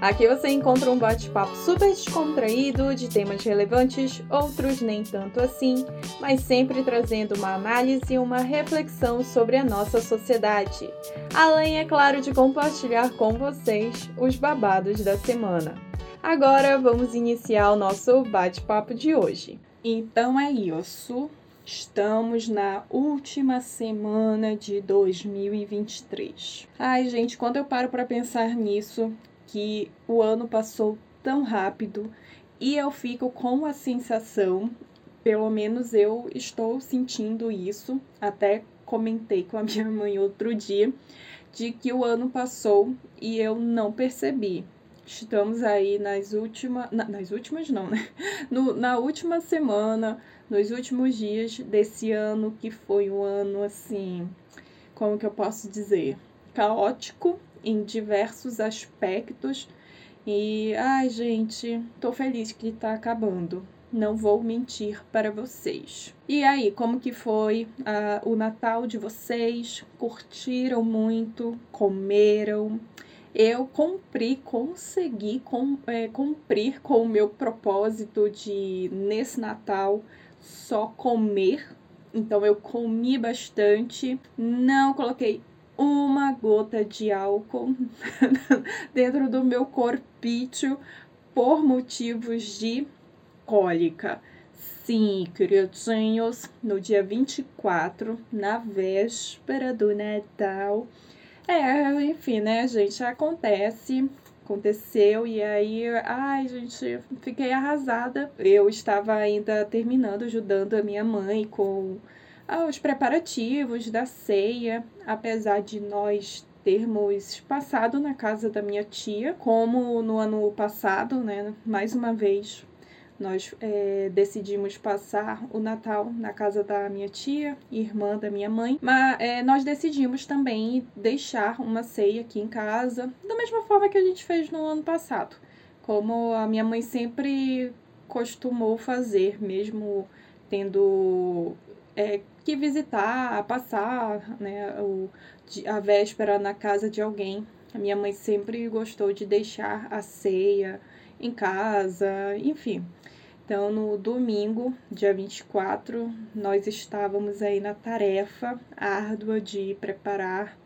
Aqui você encontra um bate-papo super descontraído de temas relevantes, outros nem tanto assim, mas sempre trazendo uma análise e uma reflexão sobre a nossa sociedade. Além, é claro, de compartilhar com vocês os babados da semana. Agora vamos iniciar o nosso bate-papo de hoje. Então é isso. Estamos na última semana de 2023. Ai, gente, quando eu paro para pensar nisso, que o ano passou tão rápido e eu fico com a sensação, pelo menos eu estou sentindo isso, até comentei com a minha mãe outro dia, de que o ano passou e eu não percebi. Estamos aí nas últimas. Na, nas últimas não, né? No, na última semana nos últimos dias desse ano, que foi um ano assim, como que eu posso dizer? Caótico em diversos aspectos. E, ai, gente, tô feliz que tá acabando. Não vou mentir para vocês. E aí, como que foi uh, o Natal de vocês? Curtiram muito? Comeram? eu cumpri, consegui com, é, cumprir com o meu propósito de, nesse Natal, só comer. Então eu comi bastante, não coloquei uma gota de álcool dentro do meu corpício por motivos de cólica. Sim, queridinhos, no dia 24, na véspera do Natal. É, enfim, né, gente? Acontece aconteceu e aí, ai, gente, fiquei arrasada. Eu estava ainda terminando, ajudando a minha mãe com ah, os preparativos da ceia, apesar de nós termos passado na casa da minha tia, como no ano passado, né? Mais uma vez nós é, decidimos passar o Natal na casa da minha tia, irmã da minha mãe, mas é, nós decidimos também deixar uma ceia aqui em casa, da mesma forma que a gente fez no ano passado, como a minha mãe sempre costumou fazer, mesmo tendo é, que visitar, passar né, o, a véspera na casa de alguém. A minha mãe sempre gostou de deixar a ceia em casa, enfim. Então, no domingo, dia 24, nós estávamos aí na tarefa árdua de preparar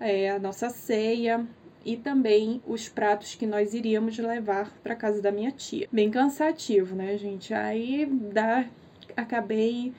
é, a nossa ceia e também os pratos que nós iríamos levar para casa da minha tia. Bem cansativo, né, gente? Aí dá, acabei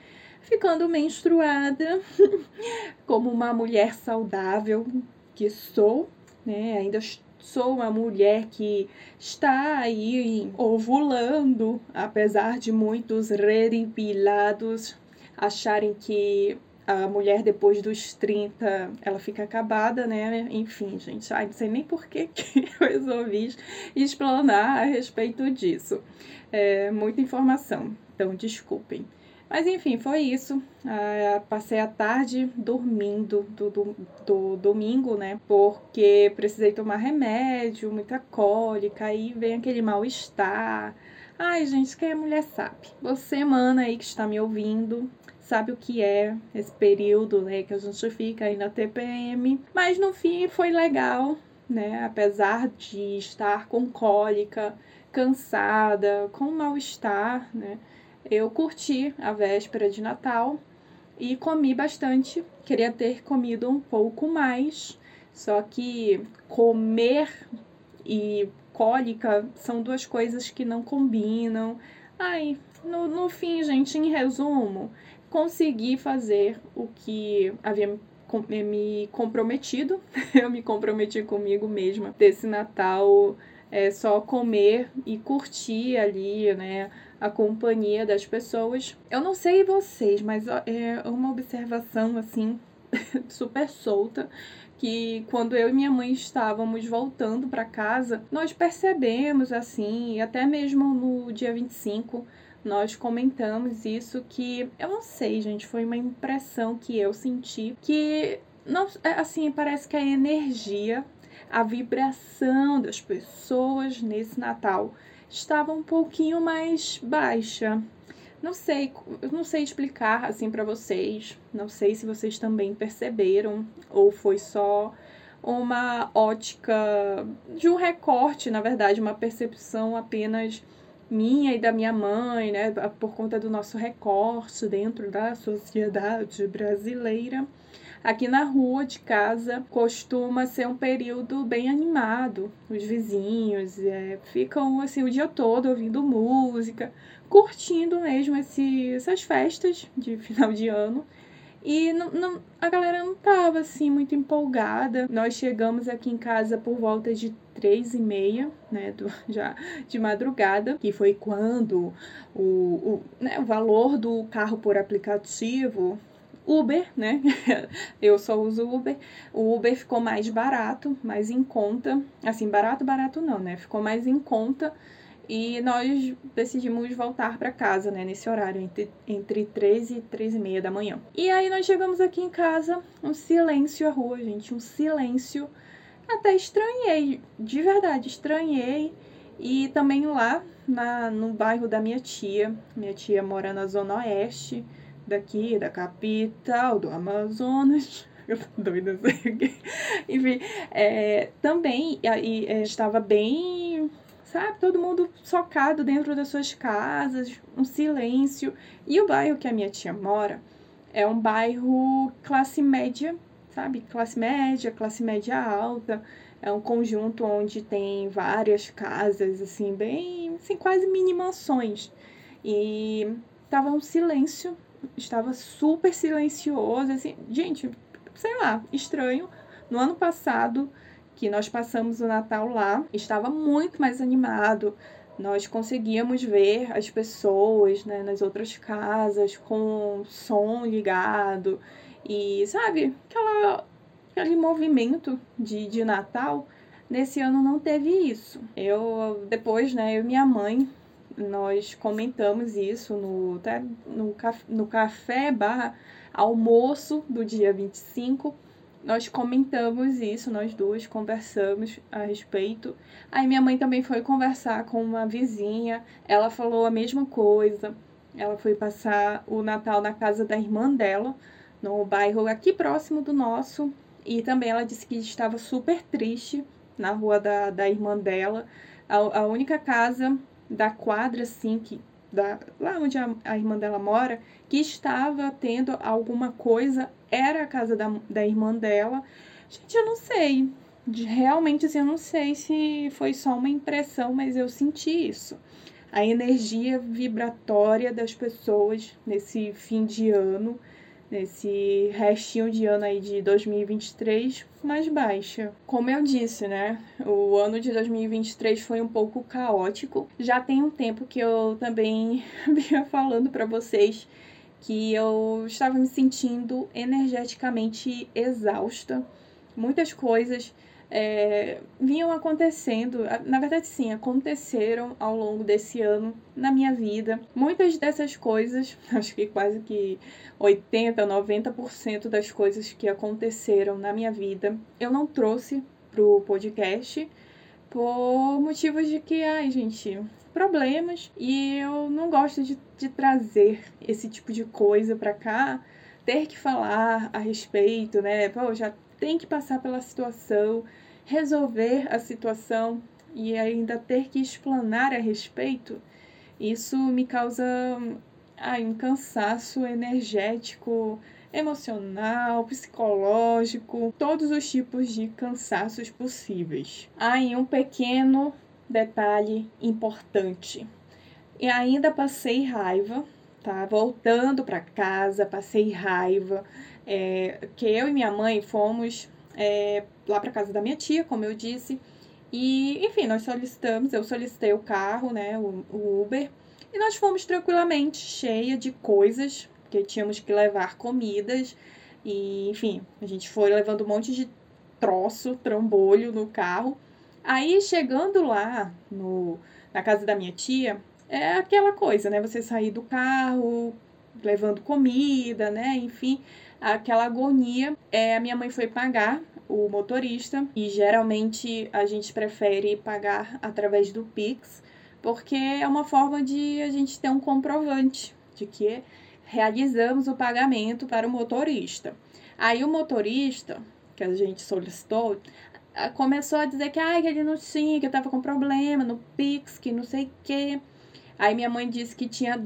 ficando menstruada como uma mulher saudável que sou, né? Ainda sou uma mulher que está aí ovulando, apesar de muitos reripilados acharem que a mulher depois dos 30 ela fica acabada, né? Enfim, gente, ai, não sei nem por que, que eu resolvi explanar a respeito disso. É muita informação, então desculpem. Mas enfim, foi isso. Ah, passei a tarde dormindo do, do, do, domingo, né? Porque precisei tomar remédio, muita cólica, aí vem aquele mal-estar. Ai, gente, quem é mulher sabe. Você, mana aí que está me ouvindo, sabe o que é esse período, né? Que a gente fica aí na TPM. Mas no fim foi legal, né? Apesar de estar com cólica, cansada, com mal-estar, né? Eu curti a véspera de Natal e comi bastante. Queria ter comido um pouco mais, só que comer e cólica são duas coisas que não combinam. Ai, no, no fim, gente, em resumo, consegui fazer o que havia me comprometido. Eu me comprometi comigo mesma desse Natal é só comer e curtir ali, né? A companhia das pessoas. Eu não sei vocês, mas é uma observação assim, super solta, que quando eu e minha mãe estávamos voltando para casa, nós percebemos assim, e até mesmo no dia 25, nós comentamos isso que eu não sei, gente, foi uma impressão que eu senti que não, é, assim, parece que a energia a vibração das pessoas nesse Natal estava um pouquinho mais baixa. Não sei, não sei explicar assim para vocês. Não sei se vocês também perceberam ou foi só uma ótica de um recorte, na verdade, uma percepção apenas minha e da minha mãe, né, por conta do nosso recorte dentro da sociedade brasileira. Aqui na rua de casa costuma ser um período bem animado. Os vizinhos é, ficam assim o dia todo ouvindo música, curtindo mesmo esse, essas festas de final de ano. E não, não, a galera não tava assim muito empolgada. Nós chegamos aqui em casa por volta de três e meia, né, do, já de madrugada, que foi quando o, o, né, o valor do carro por aplicativo Uber, né? Eu só uso Uber. O Uber ficou mais barato, mais em conta. Assim, barato, barato não, né? Ficou mais em conta. E nós decidimos voltar para casa, né? Nesse horário, entre, entre 13 e 3 e meia da manhã. E aí nós chegamos aqui em casa, um silêncio à rua, gente. Um silêncio. Até estranhei, de verdade, estranhei. E também lá, na, no bairro da minha tia. Minha tia mora na Zona Oeste daqui, da capital do Amazonas. Eu tô doida, sei. Enfim, é, também aí, é, estava bem, sabe, todo mundo socado dentro das suas casas, um silêncio. E o bairro que a minha tia mora é um bairro classe média, sabe? Classe média, classe média alta. É um conjunto onde tem várias casas, assim, bem, assim, quase mini mansões. E tava um silêncio estava super silencioso, assim, gente, sei lá, estranho. No ano passado, que nós passamos o Natal lá, estava muito mais animado. Nós conseguíamos ver as pessoas né, nas outras casas com som ligado e, sabe, aquela, aquele movimento de, de Natal. Nesse ano não teve isso. Eu, depois, né, eu e minha mãe nós comentamos isso no, até no, no café barra almoço do dia 25. Nós comentamos isso, nós duas conversamos a respeito. Aí minha mãe também foi conversar com uma vizinha, ela falou a mesma coisa. Ela foi passar o Natal na casa da irmã dela, no bairro aqui próximo do nosso. E também ela disse que estava super triste na rua da, da irmã dela. A, a única casa da quadra, assim, que, da, lá onde a, a irmã dela mora, que estava tendo alguma coisa, era a casa da, da irmã dela. Gente, eu não sei. Realmente, assim, eu não sei se foi só uma impressão, mas eu senti isso. A energia vibratória das pessoas nesse fim de ano nesse restinho de ano aí de 2023 mais baixa. Como eu disse, né? O ano de 2023 foi um pouco caótico. Já tem um tempo que eu também vinha falando para vocês que eu estava me sentindo energeticamente exausta. Muitas coisas é, vinham acontecendo, na verdade, sim, aconteceram ao longo desse ano na minha vida. Muitas dessas coisas, acho que quase que 80, 90% das coisas que aconteceram na minha vida, eu não trouxe pro podcast por motivos de que, ai, gente, problemas e eu não gosto de, de trazer esse tipo de coisa para cá, ter que falar a respeito, né? Pô, já tem que passar pela situação, resolver a situação e ainda ter que explanar a respeito, isso me causa ai, um cansaço energético, emocional, psicológico, todos os tipos de cansaços possíveis. Há um pequeno detalhe importante. E ainda passei raiva, tá? Voltando para casa, passei raiva. É, que eu e minha mãe fomos é, lá para casa da minha tia, como eu disse. E, enfim, nós solicitamos, eu solicitei o carro, né, o, o Uber, e nós fomos tranquilamente, cheia de coisas, porque tínhamos que levar comidas, e, enfim, a gente foi levando um monte de troço, trambolho no carro. Aí, chegando lá no, na casa da minha tia, é aquela coisa, né? Você sair do carro, levando comida, né? Enfim, aquela agonia. É, a minha mãe foi pagar o motorista e geralmente a gente prefere pagar através do Pix, porque é uma forma de a gente ter um comprovante de que realizamos o pagamento para o motorista. Aí o motorista, que a gente solicitou, começou a dizer que, ai, que ele não tinha, que estava com problema no Pix, que não sei o quê. Aí minha mãe disse que tinha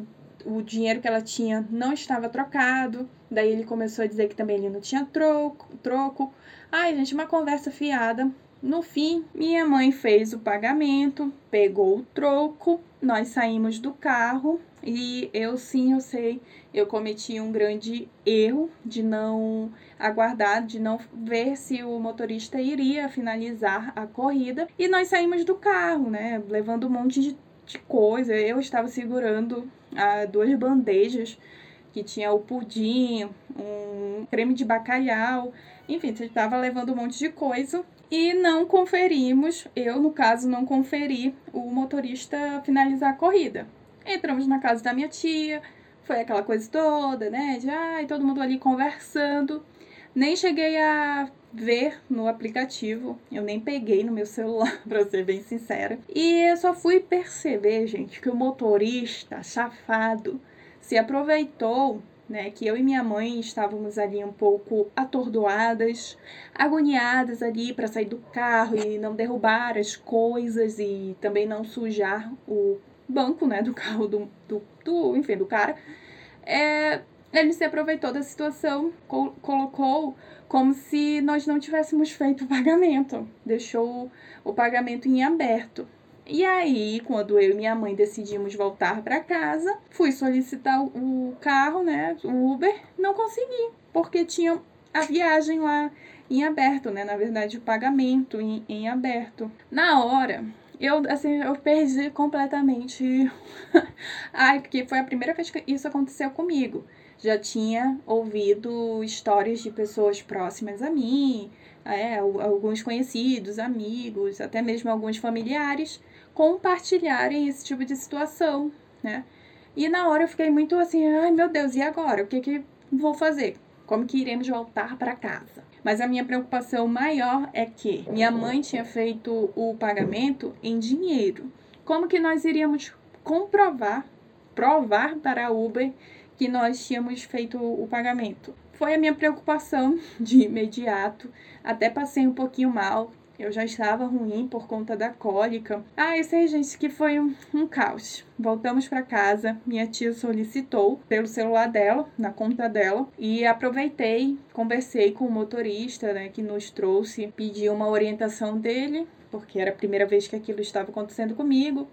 o dinheiro que ela tinha não estava trocado. Daí ele começou a dizer que também ele não tinha troco. troco. Ai, gente, uma conversa fiada. No fim, minha mãe fez o pagamento, pegou o troco, nós saímos do carro e eu sim, eu sei, eu cometi um grande erro de não aguardar, de não ver se o motorista iria finalizar a corrida. E nós saímos do carro, né, levando um monte de, de coisa. Eu estava segurando ah, duas bandejas que tinha o pudim, um creme de bacalhau, enfim, você estava levando um monte de coisa e não conferimos, eu no caso não conferi o motorista finalizar a corrida. Entramos na casa da minha tia, foi aquela coisa toda, né? De ai, todo mundo ali conversando. Nem cheguei a ver no aplicativo, eu nem peguei no meu celular, para ser bem sincera. E eu só fui perceber, gente, que o motorista safado se aproveitou né, que eu e minha mãe estávamos ali um pouco atordoadas, agoniadas ali para sair do carro e não derrubar as coisas e também não sujar o banco, né, do carro do, do, do enfim, do cara. É, ele se aproveitou da situação, col colocou como se nós não tivéssemos feito o pagamento, deixou o pagamento em aberto. E aí, quando eu e minha mãe decidimos voltar para casa, fui solicitar o carro, né, o Uber, não consegui, porque tinha a viagem lá em aberto, né, na verdade o pagamento em, em aberto. Na hora, eu assim, eu perdi completamente. Ai, porque foi a primeira vez que isso aconteceu comigo. Já tinha ouvido histórias de pessoas próximas a mim, é, alguns conhecidos, amigos, até mesmo alguns familiares compartilharem esse tipo de situação, né? E na hora eu fiquei muito assim, ai meu Deus, e agora? O que que vou fazer? Como que iremos voltar para casa? Mas a minha preocupação maior é que minha mãe tinha feito o pagamento em dinheiro. Como que nós iríamos comprovar, provar para a Uber que nós tínhamos feito o pagamento? Foi a minha preocupação de imediato. Até passei um pouquinho mal, eu já estava ruim por conta da cólica. Ah, eu sei, gente, que foi um, um caos. Voltamos para casa, minha tia solicitou pelo celular dela, na conta dela, e aproveitei, conversei com o motorista, né, que nos trouxe, pedi uma orientação dele, porque era a primeira vez que aquilo estava acontecendo comigo.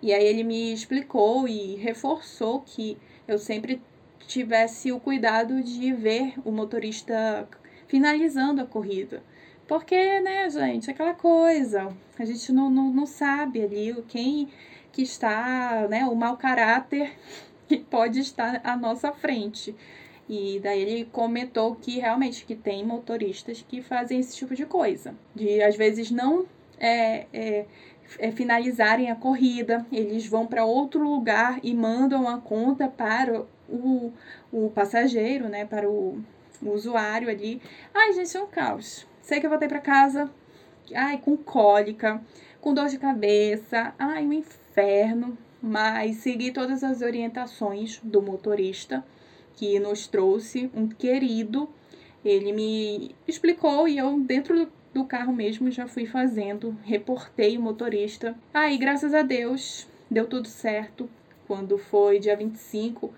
E aí ele me explicou e reforçou que eu sempre tivesse o cuidado de ver o motorista finalizando a corrida porque, né, gente, aquela coisa, a gente não, não, não sabe ali quem que está, né, o mau caráter que pode estar à nossa frente. E daí ele comentou que realmente que tem motoristas que fazem esse tipo de coisa. De às vezes não é, é, é finalizarem a corrida, eles vão para outro lugar e mandam a conta para o, o passageiro, né? Para o, o usuário ali. Ai, gente, é um caos. Sei que eu voltei para casa, ai, com cólica, com dor de cabeça, ai, um inferno, mas segui todas as orientações do motorista que nos trouxe, um querido. Ele me explicou e eu, dentro do carro mesmo, já fui fazendo, reportei o motorista. Aí, graças a Deus, deu tudo certo. Quando foi dia 25,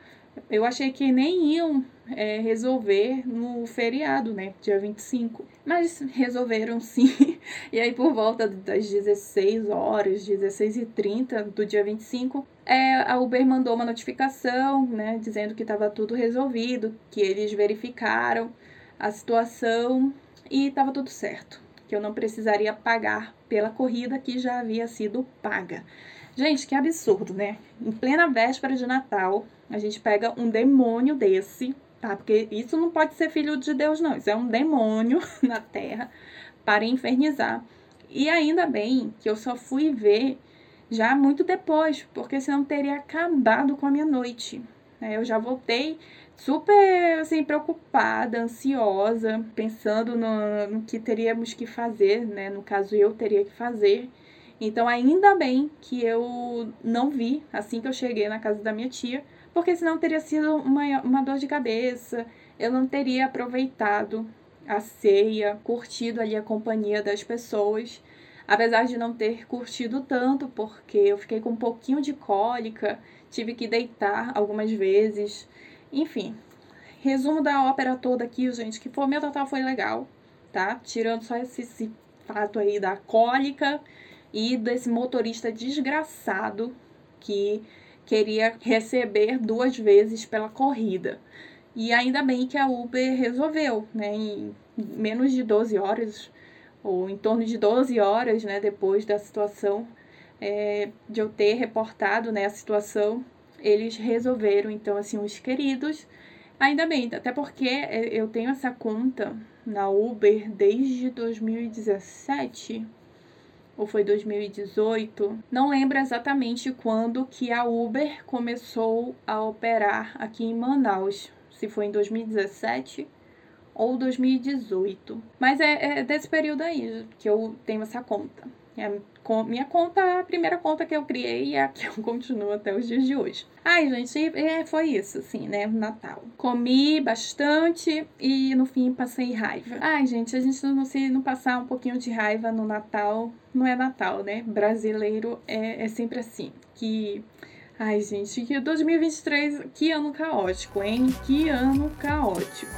eu achei que nem iam é, resolver no feriado, né? Dia 25. Mas resolveram sim. E aí, por volta das 16 horas, 16 e 30 do dia 25, é, a Uber mandou uma notificação, né? Dizendo que estava tudo resolvido, que eles verificaram a situação e estava tudo certo. Que eu não precisaria pagar pela corrida que já havia sido paga. Gente, que absurdo, né? Em plena véspera de Natal, a gente pega um demônio desse, tá? Porque isso não pode ser filho de Deus, não. Isso é um demônio na terra para infernizar. E ainda bem que eu só fui ver já muito depois, porque senão teria acabado com a minha noite. É, eu já voltei super assim preocupada, ansiosa, pensando no, no que teríamos que fazer, né? No caso eu teria que fazer. Então ainda bem que eu não vi assim que eu cheguei na casa da minha tia, porque senão teria sido uma, uma dor de cabeça, eu não teria aproveitado a ceia, curtido ali a companhia das pessoas. Apesar de não ter curtido tanto, porque eu fiquei com um pouquinho de cólica, tive que deitar algumas vezes. Enfim, resumo da ópera toda aqui, gente, que foi, meu total foi legal, tá? Tirando só esse, esse fato aí da cólica e desse motorista desgraçado que queria receber duas vezes pela corrida. E ainda bem que a Uber resolveu, né? Em menos de 12 horas, ou em torno de 12 horas, né, depois da situação, é, de eu ter reportado né, a situação, eles resolveram, então, assim, os queridos, ainda bem, até porque é, eu tenho essa conta na Uber desde 2017, ou foi 2018, não lembro exatamente quando que a Uber começou a operar aqui em Manaus, se foi em 2017 ou 2018. Mas é, é desse período aí que eu tenho essa conta. É minha conta, a primeira conta que eu criei e é a que eu continuo até os dias de hoje. Ai, gente, é, foi isso, assim, né? Natal. Comi bastante e no fim passei raiva. Ai, gente, a gente não se não passar um pouquinho de raiva no Natal, não é Natal, né? Brasileiro é, é sempre assim. Que Ai, gente, que 2023, que ano caótico, hein? Que ano caótico.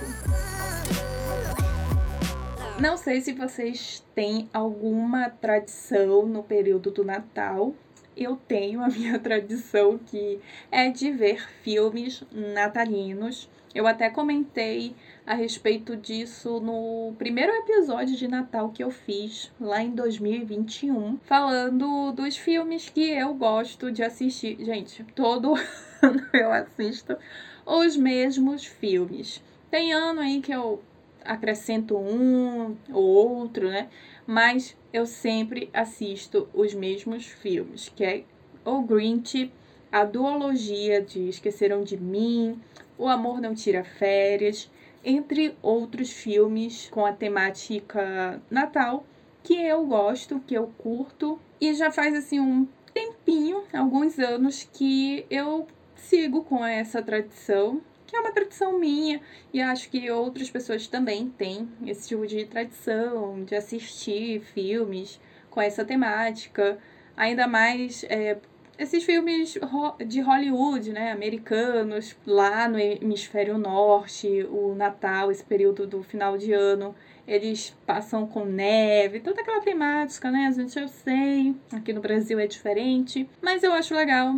Não sei se vocês têm alguma tradição no período do Natal. Eu tenho a minha tradição que é de ver filmes natalinos. Eu até comentei a respeito disso no primeiro episódio de Natal que eu fiz lá em 2021, falando dos filmes que eu gosto de assistir. Gente, todo ano eu assisto os mesmos filmes. Tem ano aí que eu acrescento um ou outro, né? Mas eu sempre assisto os mesmos filmes, que é o Grinch, a duologia de Esqueceram de Mim, O Amor Não Tira Férias, entre outros filmes com a temática Natal que eu gosto, que eu curto e já faz assim um tempinho, alguns anos que eu sigo com essa tradição, que é uma tradição minha e acho que outras pessoas também têm esse tipo de tradição de assistir filmes com essa temática, ainda mais é, esses filmes de Hollywood, né, americanos, lá no hemisfério norte, o Natal, esse período do final de ano, eles passam com neve, toda aquela temática, né? A gente eu sei, aqui no Brasil é diferente, mas eu acho legal.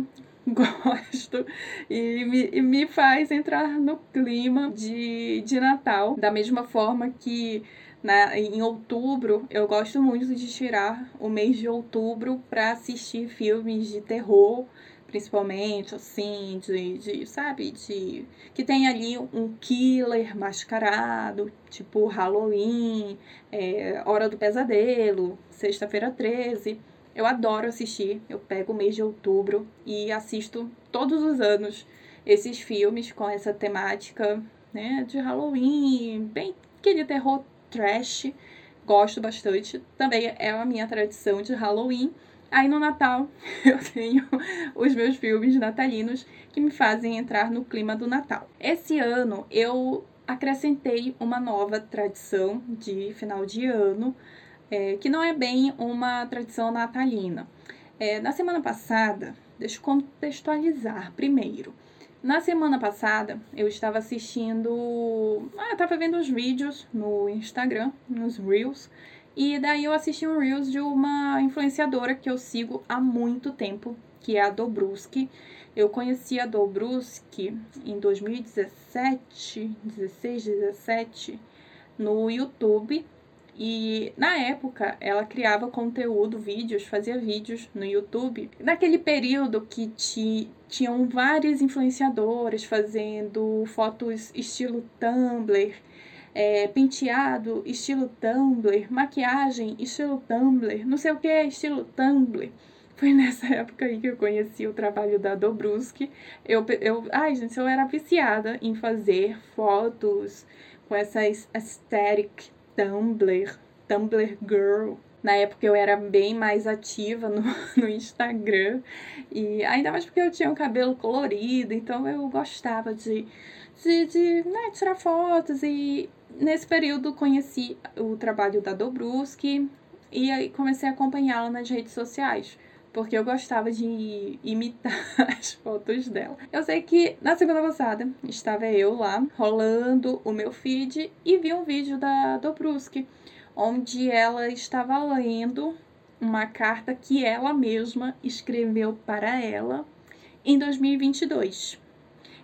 Gosto e me, e me faz entrar no clima de, de Natal, da mesma forma que na, em outubro, eu gosto muito de tirar o mês de outubro para assistir filmes de terror, principalmente, assim, de, de, sabe, de que tem ali um killer mascarado, tipo Halloween, é, Hora do Pesadelo, Sexta-feira 13. Eu adoro assistir, eu pego o mês de outubro e assisto todos os anos esses filmes com essa temática, né, de Halloween, bem aquele terror trash, gosto bastante. Também é a minha tradição de Halloween. Aí no Natal eu tenho os meus filmes natalinos que me fazem entrar no clima do Natal. Esse ano eu acrescentei uma nova tradição de final de ano, é, que não é bem uma tradição natalina. É, na semana passada, deixa eu contextualizar primeiro. Na semana passada, eu estava assistindo. Ah, estava vendo os vídeos no Instagram, nos Reels. E daí eu assisti um Reels de uma influenciadora que eu sigo há muito tempo, que é a Dobruski. Eu conheci a Dobruski em 2017, 16, 17, no YouTube. E na época ela criava conteúdo, vídeos, fazia vídeos no YouTube. Naquele período que ti, tinham várias influenciadoras fazendo fotos estilo Tumblr, é, penteado estilo Tumblr, maquiagem estilo Tumblr, não sei o que estilo Tumblr, Foi nessa época aí que eu conheci o trabalho da Dobruski. Eu, eu, ai, gente, eu era viciada em fazer fotos com essa aesthetic Tumblr, Tumblr Girl. Na época eu era bem mais ativa no, no Instagram. E ainda mais porque eu tinha um cabelo colorido, então eu gostava de, de, de né, tirar fotos. E nesse período conheci o trabalho da Dobruski e aí comecei a acompanhá-la nas redes sociais porque eu gostava de imitar as fotos dela. Eu sei que na semana passada estava eu lá rolando o meu feed e vi um vídeo da Dobruski, onde ela estava lendo uma carta que ela mesma escreveu para ela em 2022.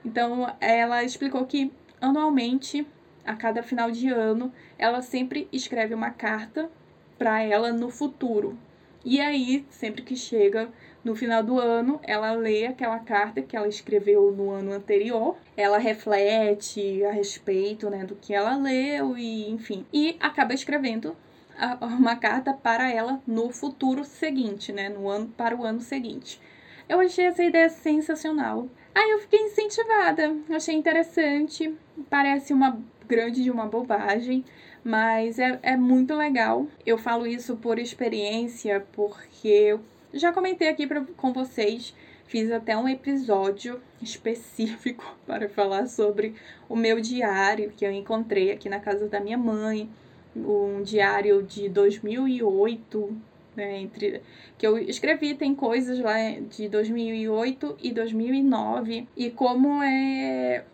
Então, ela explicou que anualmente, a cada final de ano, ela sempre escreve uma carta para ela no futuro, e aí, sempre que chega no final do ano, ela lê aquela carta que ela escreveu no ano anterior, ela reflete a respeito né, do que ela leu e enfim, e acaba escrevendo uma carta para ela no futuro seguinte, né, no ano para o ano seguinte. Eu achei essa ideia sensacional. Aí eu fiquei incentivada, achei interessante, parece uma grande de uma bobagem, mas é, é muito legal. Eu falo isso por experiência, porque eu já comentei aqui pra, com vocês, fiz até um episódio específico para falar sobre o meu diário que eu encontrei aqui na casa da minha mãe, um diário de 2008, né, entre que eu escrevi tem coisas lá de 2008 e 2009 e como é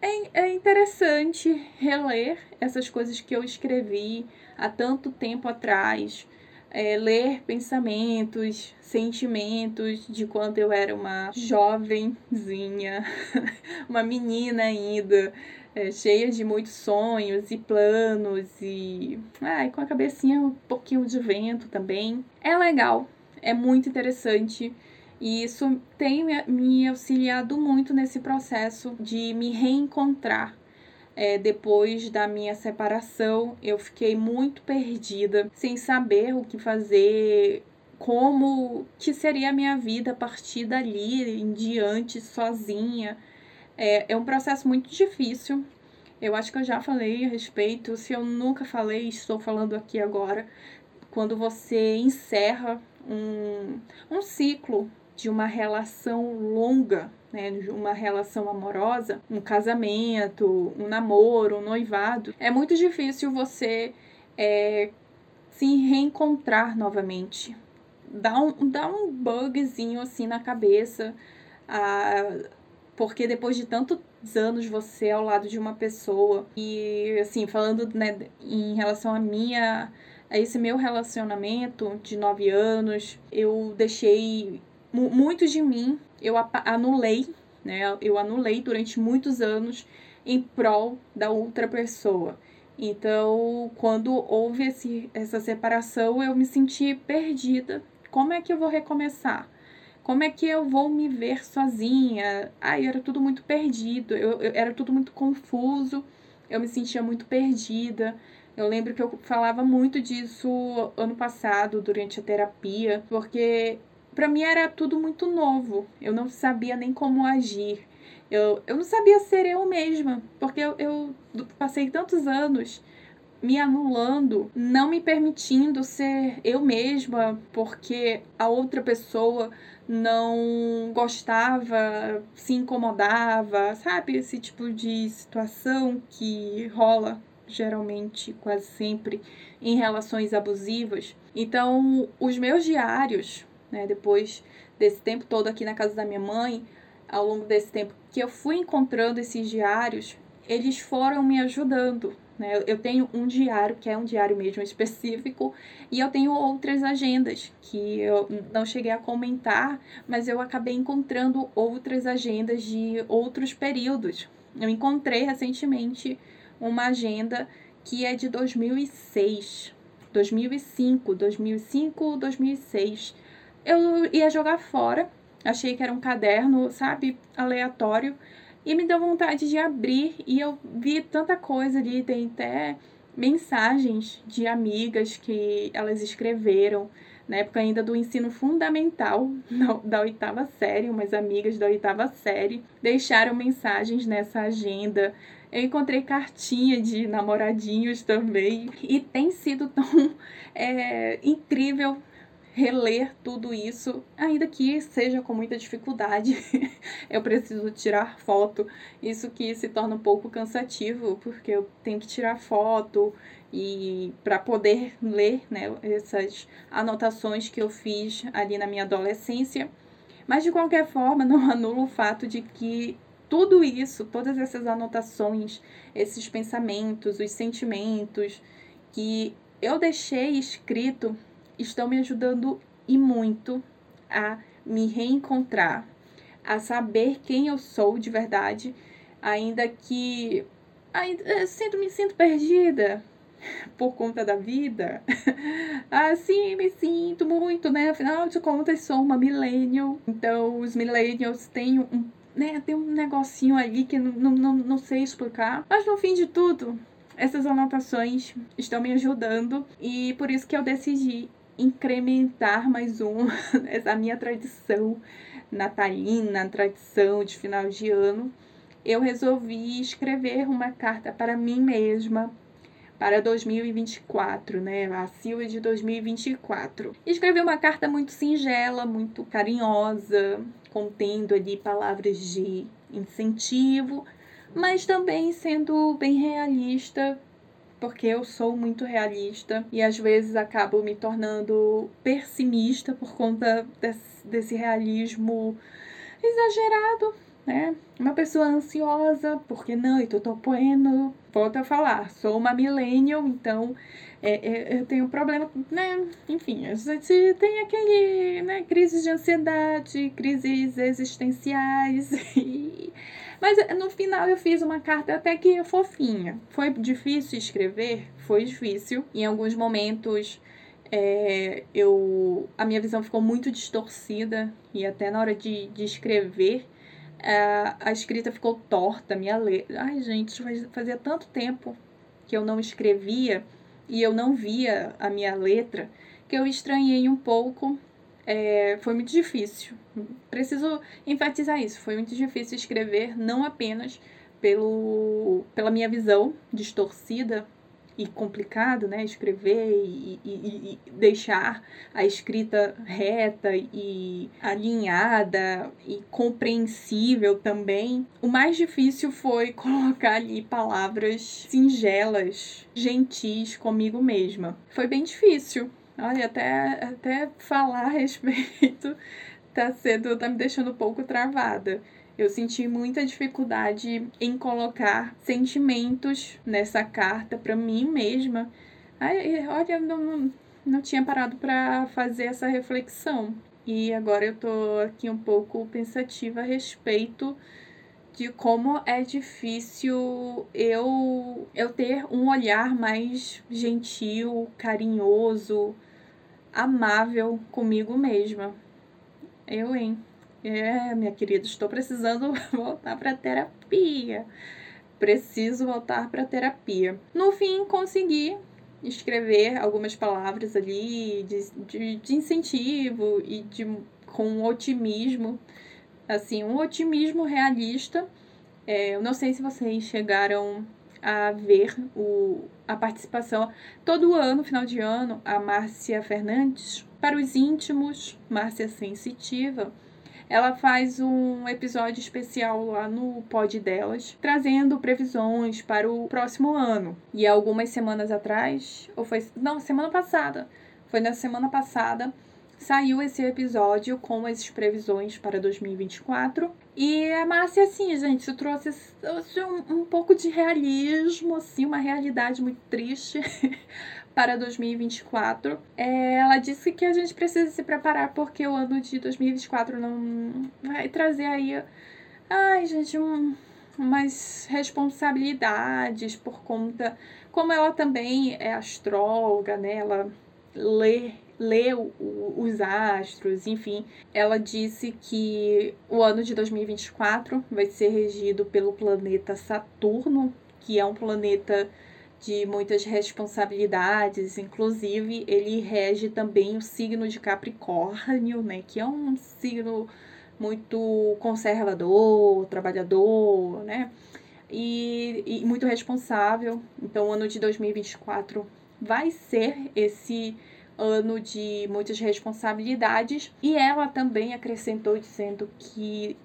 é, é interessante reler essas coisas que eu escrevi há tanto tempo atrás, é, ler pensamentos, sentimentos de quando eu era uma jovenzinha, uma menina ainda, é, cheia de muitos sonhos e planos e ai, com a cabecinha um pouquinho de vento também. É legal, é muito interessante e isso tem me auxiliado muito nesse processo de me reencontrar. É, depois da minha separação, eu fiquei muito perdida, sem saber o que fazer, como que seria a minha vida a partir dali em diante, sozinha. É, é um processo muito difícil. Eu acho que eu já falei a respeito. Se eu nunca falei, estou falando aqui agora. Quando você encerra um, um ciclo de uma relação longa, né, uma relação amorosa, um casamento, um namoro, um noivado, é muito difícil você é, se reencontrar novamente. Dá um, dá um bugzinho assim na cabeça, ah, porque depois de tantos anos você ao lado de uma pessoa, e assim, falando né, em relação a minha a esse meu relacionamento de nove anos, eu deixei muito de mim eu anulei, né? Eu anulei durante muitos anos em prol da outra pessoa. Então, quando houve esse, essa separação, eu me senti perdida. Como é que eu vou recomeçar? Como é que eu vou me ver sozinha? Ai, era tudo muito perdido, eu, eu, era tudo muito confuso, eu me sentia muito perdida. Eu lembro que eu falava muito disso ano passado, durante a terapia, porque para mim era tudo muito novo. Eu não sabia nem como agir. Eu, eu não sabia ser eu mesma, porque eu, eu passei tantos anos me anulando, não me permitindo ser eu mesma, porque a outra pessoa não gostava, se incomodava, sabe? Esse tipo de situação que rola geralmente, quase sempre, em relações abusivas. Então, os meus diários né? Depois desse tempo todo aqui na casa da minha mãe, ao longo desse tempo que eu fui encontrando esses diários, eles foram me ajudando. Né? Eu tenho um diário, que é um diário mesmo específico, e eu tenho outras agendas que eu não cheguei a comentar, mas eu acabei encontrando outras agendas de outros períodos. Eu encontrei recentemente uma agenda que é de 2006, 2005, 2005, 2006 eu ia jogar fora. Achei que era um caderno, sabe, aleatório. E me deu vontade de abrir e eu vi tanta coisa ali, tem até mensagens de amigas que elas escreveram na época ainda do ensino fundamental, da oitava série, umas amigas da oitava série deixaram mensagens nessa agenda. Eu encontrei cartinha de namoradinhos também. E tem sido tão é, incrível reler tudo isso, ainda que seja com muita dificuldade. eu preciso tirar foto. Isso que se torna um pouco cansativo, porque eu tenho que tirar foto e para poder ler né, essas anotações que eu fiz ali na minha adolescência. Mas de qualquer forma, não anula o fato de que tudo isso, todas essas anotações, esses pensamentos, os sentimentos que eu deixei escrito estão me ajudando e muito a me reencontrar, a saber quem eu sou de verdade, ainda que ainda sinto me sinto perdida, por conta da vida. assim, me sinto muito, né? Afinal de contas, sou uma millennial. Então, os millennials têm um, né, tem um negocinho ali que não, não, não sei explicar. Mas no fim de tudo, essas anotações estão me ajudando e por isso que eu decidi incrementar mais um essa minha tradição natalina, tradição de final de ano. Eu resolvi escrever uma carta para mim mesma para 2024, né? A Silva de 2024. Escrevi uma carta muito singela, muito carinhosa, contendo ali palavras de incentivo, mas também sendo bem realista, porque eu sou muito realista e às vezes acabo me tornando pessimista por conta desse, desse realismo exagerado né? Uma pessoa ansiosa, porque não, eu tô poendo, volto a falar, sou uma millennial, então é, é, eu tenho problema, né? Enfim, a gente tem aquele, né, crises de ansiedade, crises existenciais, mas no final eu fiz uma carta até que fofinha. Foi difícil escrever? Foi difícil. Em alguns momentos é, eu, a minha visão ficou muito distorcida e até na hora de, de escrever é, a escrita ficou torta, minha letra. Ai, gente, fazia tanto tempo que eu não escrevia e eu não via a minha letra que eu estranhei um pouco. É, foi muito difícil. Preciso enfatizar isso. Foi muito difícil escrever, não apenas pelo, pela minha visão distorcida e complicado, né? Escrever e, e, e, deixar a escrita reta e alinhada e compreensível também. O mais difícil foi colocar ali palavras singelas, gentis comigo mesma. Foi bem difícil. Olha, até, até falar a respeito tá sendo, tá me deixando um pouco travada eu senti muita dificuldade em colocar sentimentos nessa carta para mim mesma. Ai, olha, não, não tinha parado para fazer essa reflexão. E agora eu tô aqui um pouco pensativa a respeito de como é difícil eu eu ter um olhar mais gentil, carinhoso, amável comigo mesma. Eu, hein? É, minha querida, estou precisando voltar para terapia. Preciso voltar para terapia. No fim, consegui escrever algumas palavras ali de, de, de incentivo e de, com otimismo, assim, um otimismo realista. É, eu não sei se vocês chegaram a ver o, a participação todo ano, final de ano, a Márcia Fernandes, para os íntimos, Márcia Sensitiva ela faz um episódio especial lá no pod delas, trazendo previsões para o próximo ano. E algumas semanas atrás, ou foi. Não, semana passada. Foi na semana passada saiu esse episódio com as previsões para 2024. E a Márcia, assim, gente, trouxe, trouxe um, um pouco de realismo, assim, uma realidade muito triste para 2024. É, ela disse que a gente precisa se preparar porque o ano de 2024 não vai trazer aí, ai, gente, um, umas responsabilidades por conta. Como ela também é astróloga, né? Ela lê lê o, os astros, enfim. Ela disse que o ano de 2024 vai ser regido pelo planeta Saturno, que é um planeta de muitas responsabilidades, inclusive ele rege também o signo de Capricórnio, né, que é um signo muito conservador, trabalhador, né? E, e, muito responsável. Então, o ano de 2024 vai ser esse ano de muitas responsabilidades. E ela também acrescentou dizendo que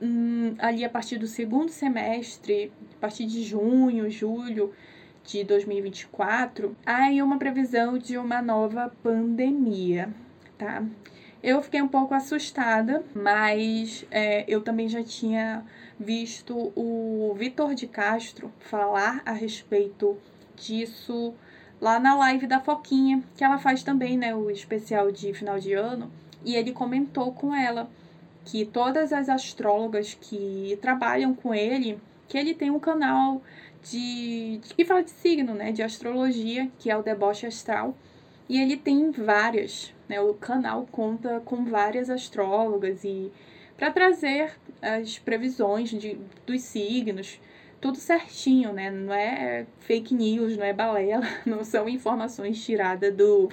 hum, ali a partir do segundo semestre, a partir de junho, julho de 2024, há aí uma previsão de uma nova pandemia, tá? Eu fiquei um pouco assustada, mas é, eu também já tinha visto o Vitor de Castro falar a respeito disso lá na live da Foquinha, que ela faz também, né, o especial de final de ano, e ele comentou com ela que todas as astrólogas que trabalham com ele, que ele tem um canal de, que fala de signo, né, de astrologia, que é o Deboche Astral, e ele tem várias, né? O canal conta com várias astrólogas e para trazer as previsões de, dos signos, tudo certinho, né? Não é fake news, não é balela, não são informações tiradas do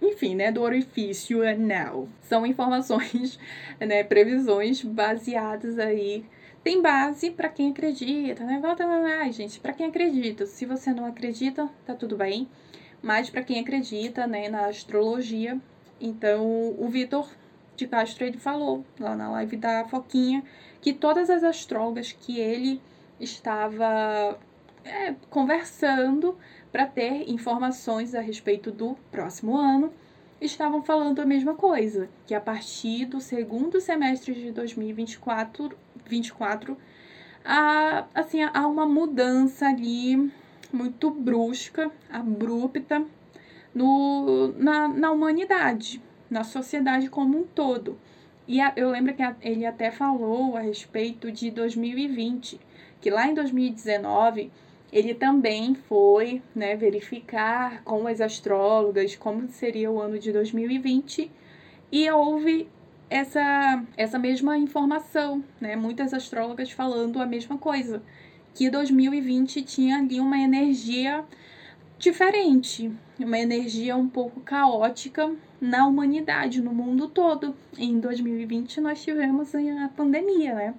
enfim, né, do orifício anal. São informações, né, previsões baseadas aí tem base para quem acredita, né? Volta mais, gente, para quem acredita. Se você não acredita, tá tudo bem mas para quem acredita né, na astrologia. Então, o Vitor de Castro ele falou lá na live da Foquinha que todas as astrólogas que ele estava é, conversando para ter informações a respeito do próximo ano estavam falando a mesma coisa, que a partir do segundo semestre de 2024, 24, há, assim, há uma mudança ali muito brusca, abrupta no, na, na humanidade, na sociedade como um todo. E a, eu lembro que a, ele até falou a respeito de 2020, que lá em 2019 ele também foi né, verificar com as astrólogas como seria o ano de 2020 e houve essa, essa mesma informação, né? Muitas astrólogas falando a mesma coisa, que 2020 tinha ali uma energia diferente, uma energia um pouco caótica na humanidade, no mundo todo. Em 2020 nós tivemos a pandemia, né?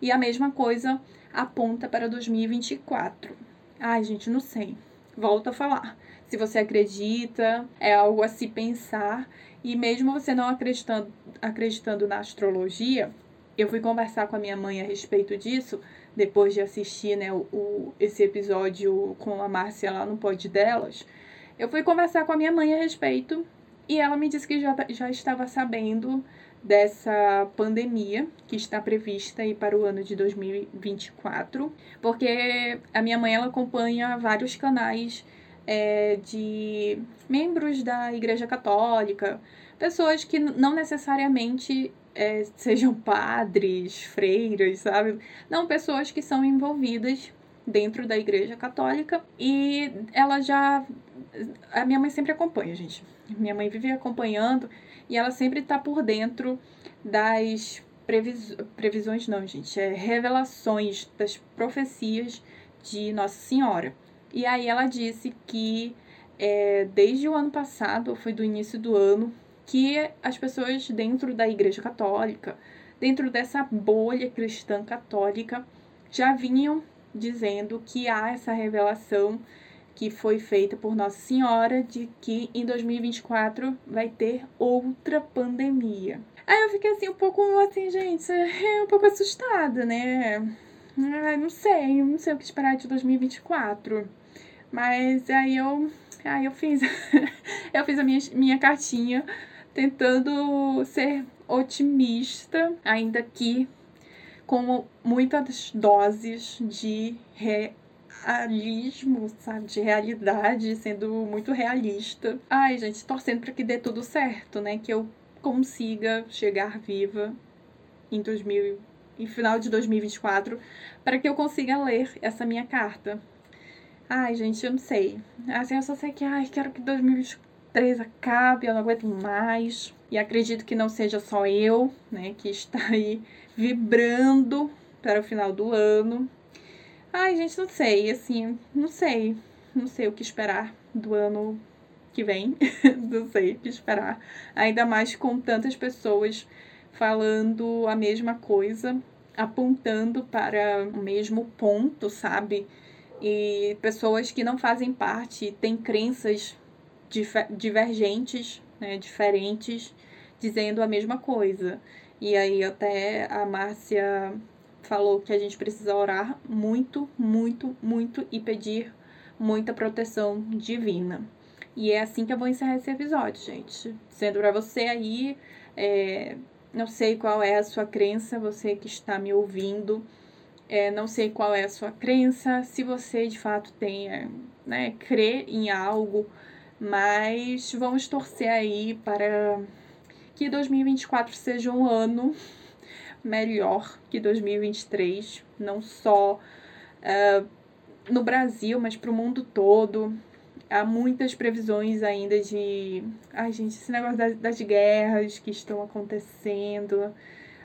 E a mesma coisa aponta para 2024. Ai, gente, não sei. Volto a falar. Se você acredita, é algo a se pensar. E mesmo você não acreditando, acreditando na astrologia, eu fui conversar com a minha mãe a respeito disso depois de assistir né, o, o, esse episódio com a Márcia lá no pod delas, eu fui conversar com a minha mãe a respeito e ela me disse que já, já estava sabendo dessa pandemia que está prevista aí para o ano de 2024, porque a minha mãe ela acompanha vários canais é, de membros da Igreja Católica, pessoas que não necessariamente é, sejam padres, freiras, sabe? Não, pessoas que são envolvidas dentro da Igreja Católica e ela já. A minha mãe sempre acompanha, gente. Minha mãe vive acompanhando e ela sempre está por dentro das previs... previsões, não, gente, é revelações das profecias de Nossa Senhora. E aí ela disse que é, desde o ano passado, foi do início do ano, que as pessoas dentro da Igreja Católica, dentro dessa bolha cristã católica, já vinham dizendo que há essa revelação que foi feita por Nossa Senhora de que em 2024 vai ter outra pandemia. Aí eu fiquei assim um pouco assim, gente, um pouco assustada, né? Ai, não sei, não sei o que esperar de 2024. Mas aí eu, aí eu fiz, eu fiz a minha, minha cartinha tentando ser otimista, ainda que com muitas doses de realismo, sabe? De realidade, sendo muito realista. Ai, gente, torcendo para que dê tudo certo, né? Que eu consiga chegar viva em 2000 em final de 2024 para que eu consiga ler essa minha carta. Ai, gente, eu não sei. Assim, eu só sei que ai, quero que 2024 três acabe, eu não aguento mais. E acredito que não seja só eu, né, que está aí vibrando para o final do ano. Ai, gente, não sei, assim, não sei. Não sei o que esperar do ano que vem. não sei o que esperar. Ainda mais com tantas pessoas falando a mesma coisa, apontando para o mesmo ponto, sabe? E pessoas que não fazem parte, têm crenças divergentes, né, diferentes, dizendo a mesma coisa. E aí até a Márcia falou que a gente precisa orar muito, muito, muito e pedir muita proteção divina. E é assim que eu vou encerrar esse episódio, gente. Sendo para você aí, é, não sei qual é a sua crença, você que está me ouvindo, é, não sei qual é a sua crença, se você de fato tenha, né, crê em algo, mas vamos torcer aí para que 2024 seja um ano melhor que 2023, não só uh, no Brasil, mas para o mundo todo. Há muitas previsões ainda de. Ai, gente, esse negócio das, das guerras que estão acontecendo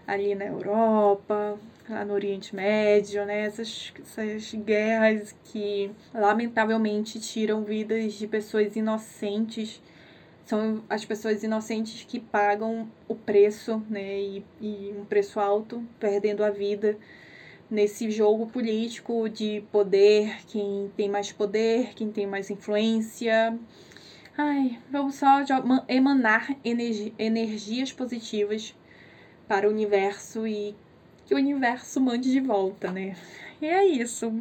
ali na Europa, lá no Oriente Médio, né? Essas, essas guerras que lamentavelmente tiram vidas de pessoas inocentes são as pessoas inocentes que pagam o preço, né, e, e um preço alto, perdendo a vida nesse jogo político de poder, quem tem mais poder, quem tem mais influência. Ai, vamos só emanar energi energias positivas para o universo e que o universo mande de volta, né? E é isso.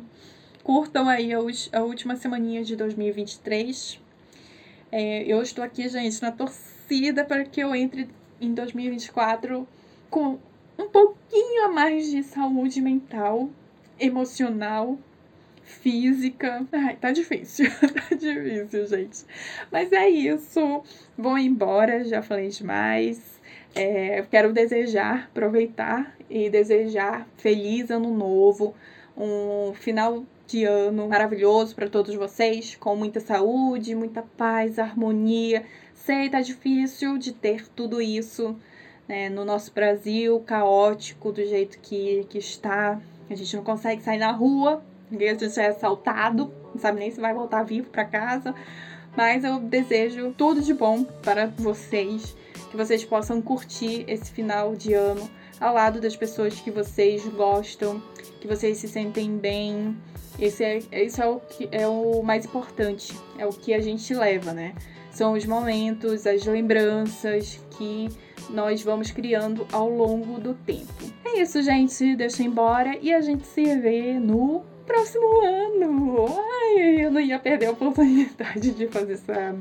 Curtam aí a última semaninha de 2023 é, eu estou aqui, gente, na torcida para que eu entre em 2024 com um pouquinho a mais de saúde mental, emocional, física. Ai, tá difícil, tá difícil, gente. Mas é isso. Vou embora, já falei demais. É, quero desejar, aproveitar e desejar feliz ano novo, um final de ano maravilhoso para todos vocês, com muita saúde, muita paz, harmonia. Sei, tá difícil de ter tudo isso né, no nosso Brasil, caótico do jeito que, que está. A gente não consegue sair na rua, a gente é assaltado, não sabe nem se vai voltar vivo para casa. Mas eu desejo tudo de bom para vocês, que vocês possam curtir esse final de ano ao lado das pessoas que vocês gostam, que vocês se sentem bem, esse é, esse é, o que é o mais importante, é o que a gente leva, né? São os momentos, as lembranças que nós vamos criando ao longo do tempo. É isso, gente. Deixa eu embora e a gente se vê no próximo ano. Ai, eu não ia perder a oportunidade de fazer essa.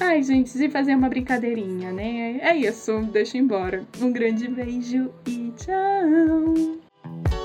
Ai, gente, de fazer uma brincadeirinha, né? É isso, deixa eu embora. Um grande beijo e tchau!